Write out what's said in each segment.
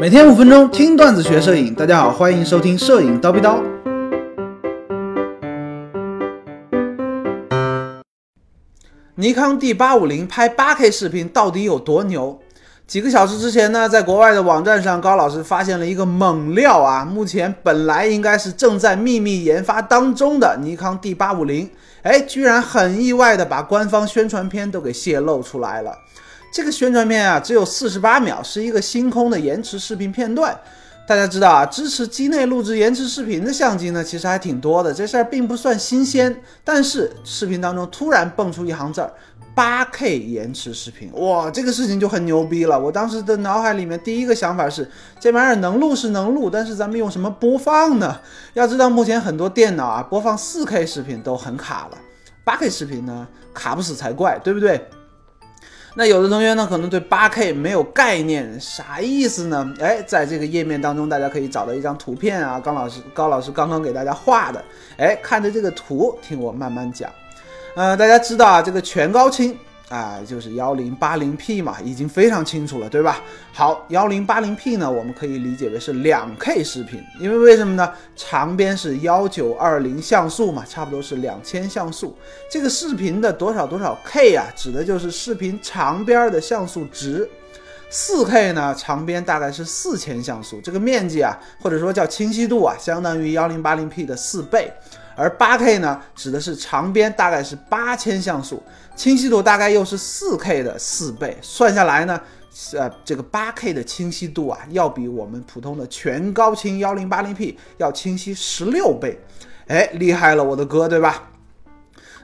每天五分钟听段子学摄影，大家好，欢迎收听摄影叨逼叨。尼康 D 八五零拍八 K 视频到底有多牛？几个小时之前呢，在国外的网站上，高老师发现了一个猛料啊！目前本来应该是正在秘密研发当中的尼康 D 八五零，哎，居然很意外的把官方宣传片都给泄露出来了。这个宣传片啊，只有四十八秒，是一个星空的延迟视频片段。大家知道啊，支持机内录制延迟视频的相机呢，其实还挺多的，这事儿并不算新鲜。但是视频当中突然蹦出一行字儿：八 K 延迟视频，哇，这个事情就很牛逼了。我当时的脑海里面第一个想法是，这玩意儿能录是能录，但是咱们用什么播放呢？要知道目前很多电脑啊，播放四 K 视频都很卡了，八 K 视频呢，卡不死才怪，对不对？那有的同学呢，可能对八 K 没有概念，啥意思呢？哎，在这个页面当中，大家可以找到一张图片啊，高老师高老师刚刚给大家画的，哎，看着这个图，听我慢慢讲。嗯，大家知道啊，这个全高清。啊，就是幺零八零 P 嘛，已经非常清楚了，对吧？好，幺零八零 P 呢，我们可以理解为是两 K 视频，因为为什么呢？长边是幺九二零像素嘛，差不多是两千像素。这个视频的多少多少 K 啊，指的就是视频长边的像素值。四 K 呢，长边大概是四千像素，这个面积啊，或者说叫清晰度啊，相当于幺零八零 P 的四倍。而八 K 呢，指的是长边大概是八千像素，清晰度大概又是四 K 的四倍，算下来呢，呃，这个八 K 的清晰度啊，要比我们普通的全高清幺零八零 P 要清晰十六倍，哎，厉害了，我的哥，对吧？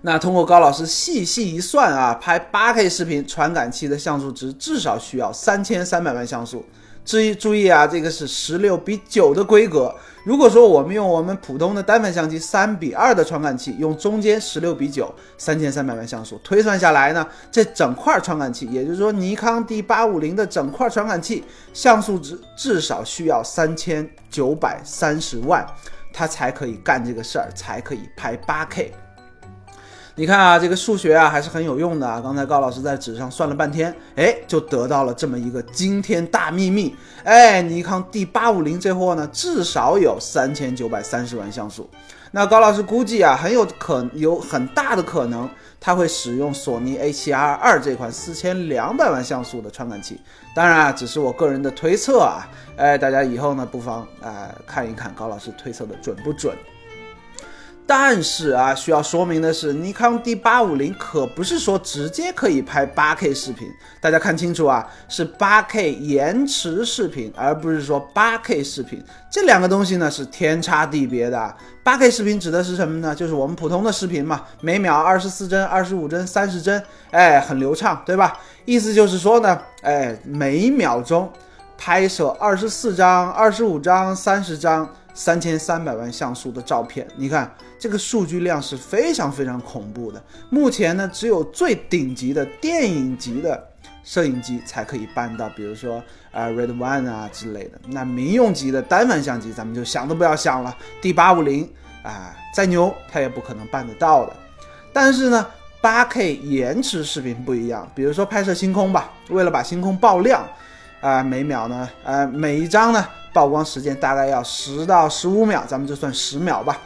那通过高老师细细一算啊，拍八 K 视频，传感器的像素值至少需要三千三百万像素。注意注意啊，这个是十六比九的规格。如果说我们用我们普通的单反相机三比二的传感器，用中间十六比九，三千三百万像素推算下来呢，这整块传感器，也就是说尼康 D 八五零的整块传感器像素值至少需要三千九百三十万，它才可以干这个事儿，才可以拍八 K。你看啊，这个数学啊还是很有用的啊。刚才高老师在纸上算了半天，哎，就得到了这么一个惊天大秘密。哎，尼康 D 八五零这货呢，至少有三千九百三十万像素。那高老师估计啊，很有可有很大的可能，他会使用索尼 A7R 二这款四千两百万像素的传感器。当然啊，只是我个人的推测啊。哎，大家以后呢，不妨啊看一看高老师推测的准不准。但是啊，需要说明的是，尼康 D 八五零可不是说直接可以拍八 K 视频，大家看清楚啊，是八 K 延迟视频，而不是说八 K 视频，这两个东西呢是天差地别的。八 K 视频指的是什么呢？就是我们普通的视频嘛，每秒二十四帧、二十五帧、三十帧，哎，很流畅，对吧？意思就是说呢，哎，每秒钟拍摄二十四张、二十五张、三十张。三千三百万像素的照片，你看这个数据量是非常非常恐怖的。目前呢，只有最顶级的电影级的摄影机才可以办到，比如说啊 Red One 啊之类的。那民用级的单反相机，咱们就想都不要想了。D 八五零啊，再牛它也不可能办得到的。但是呢，八 K 延迟视频不一样，比如说拍摄星空吧，为了把星空爆亮。啊，每秒呢，呃，每一张呢，曝光时间大概要十到十五秒，咱们就算十秒吧。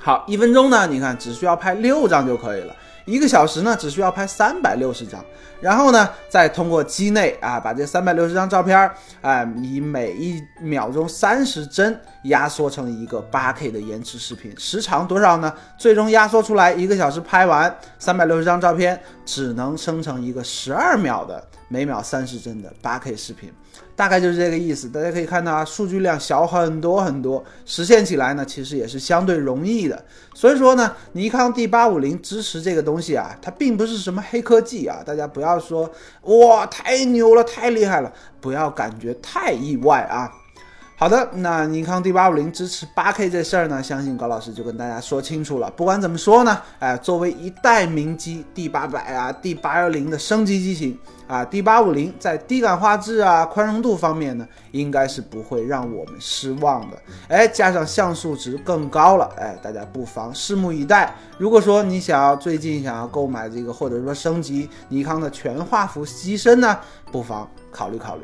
好，一分钟呢，你看只需要拍六张就可以了。一个小时呢，只需要拍三百六十张，然后呢，再通过机内啊，把这三百六十张照片儿啊，以每一秒钟三十帧压缩成一个八 K 的延迟视频，时长多少呢？最终压缩出来，一个小时拍完三百六十张照片，只能生成一个十二秒的每秒三十帧的八 K 视频。大概就是这个意思，大家可以看到啊，数据量小很多很多，实现起来呢，其实也是相对容易的。所以说呢，尼康 D 八五零支持这个东西啊，它并不是什么黑科技啊，大家不要说哇太牛了，太厉害了，不要感觉太意外啊。好的，那尼康 D 八五零支持八 K 这事儿呢，相信高老师就跟大家说清楚了。不管怎么说呢，哎，作为一代名机 D 八百啊、D 八幺零的升级机型啊，D 八五零在低感画质啊、宽容度方面呢，应该是不会让我们失望的。哎，加上像素值更高了，哎，大家不妨拭目以待。如果说你想要最近想要购买这个，或者说升级尼康的全画幅机身呢，不妨考虑考虑。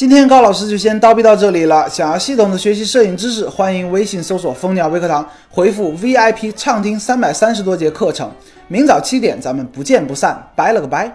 今天高老师就先叨逼到这里了。想要系统的学习摄影知识，欢迎微信搜索“蜂鸟微课堂”，回复 VIP 畅听三百三十多节课程。明早七点，咱们不见不散。拜了个拜。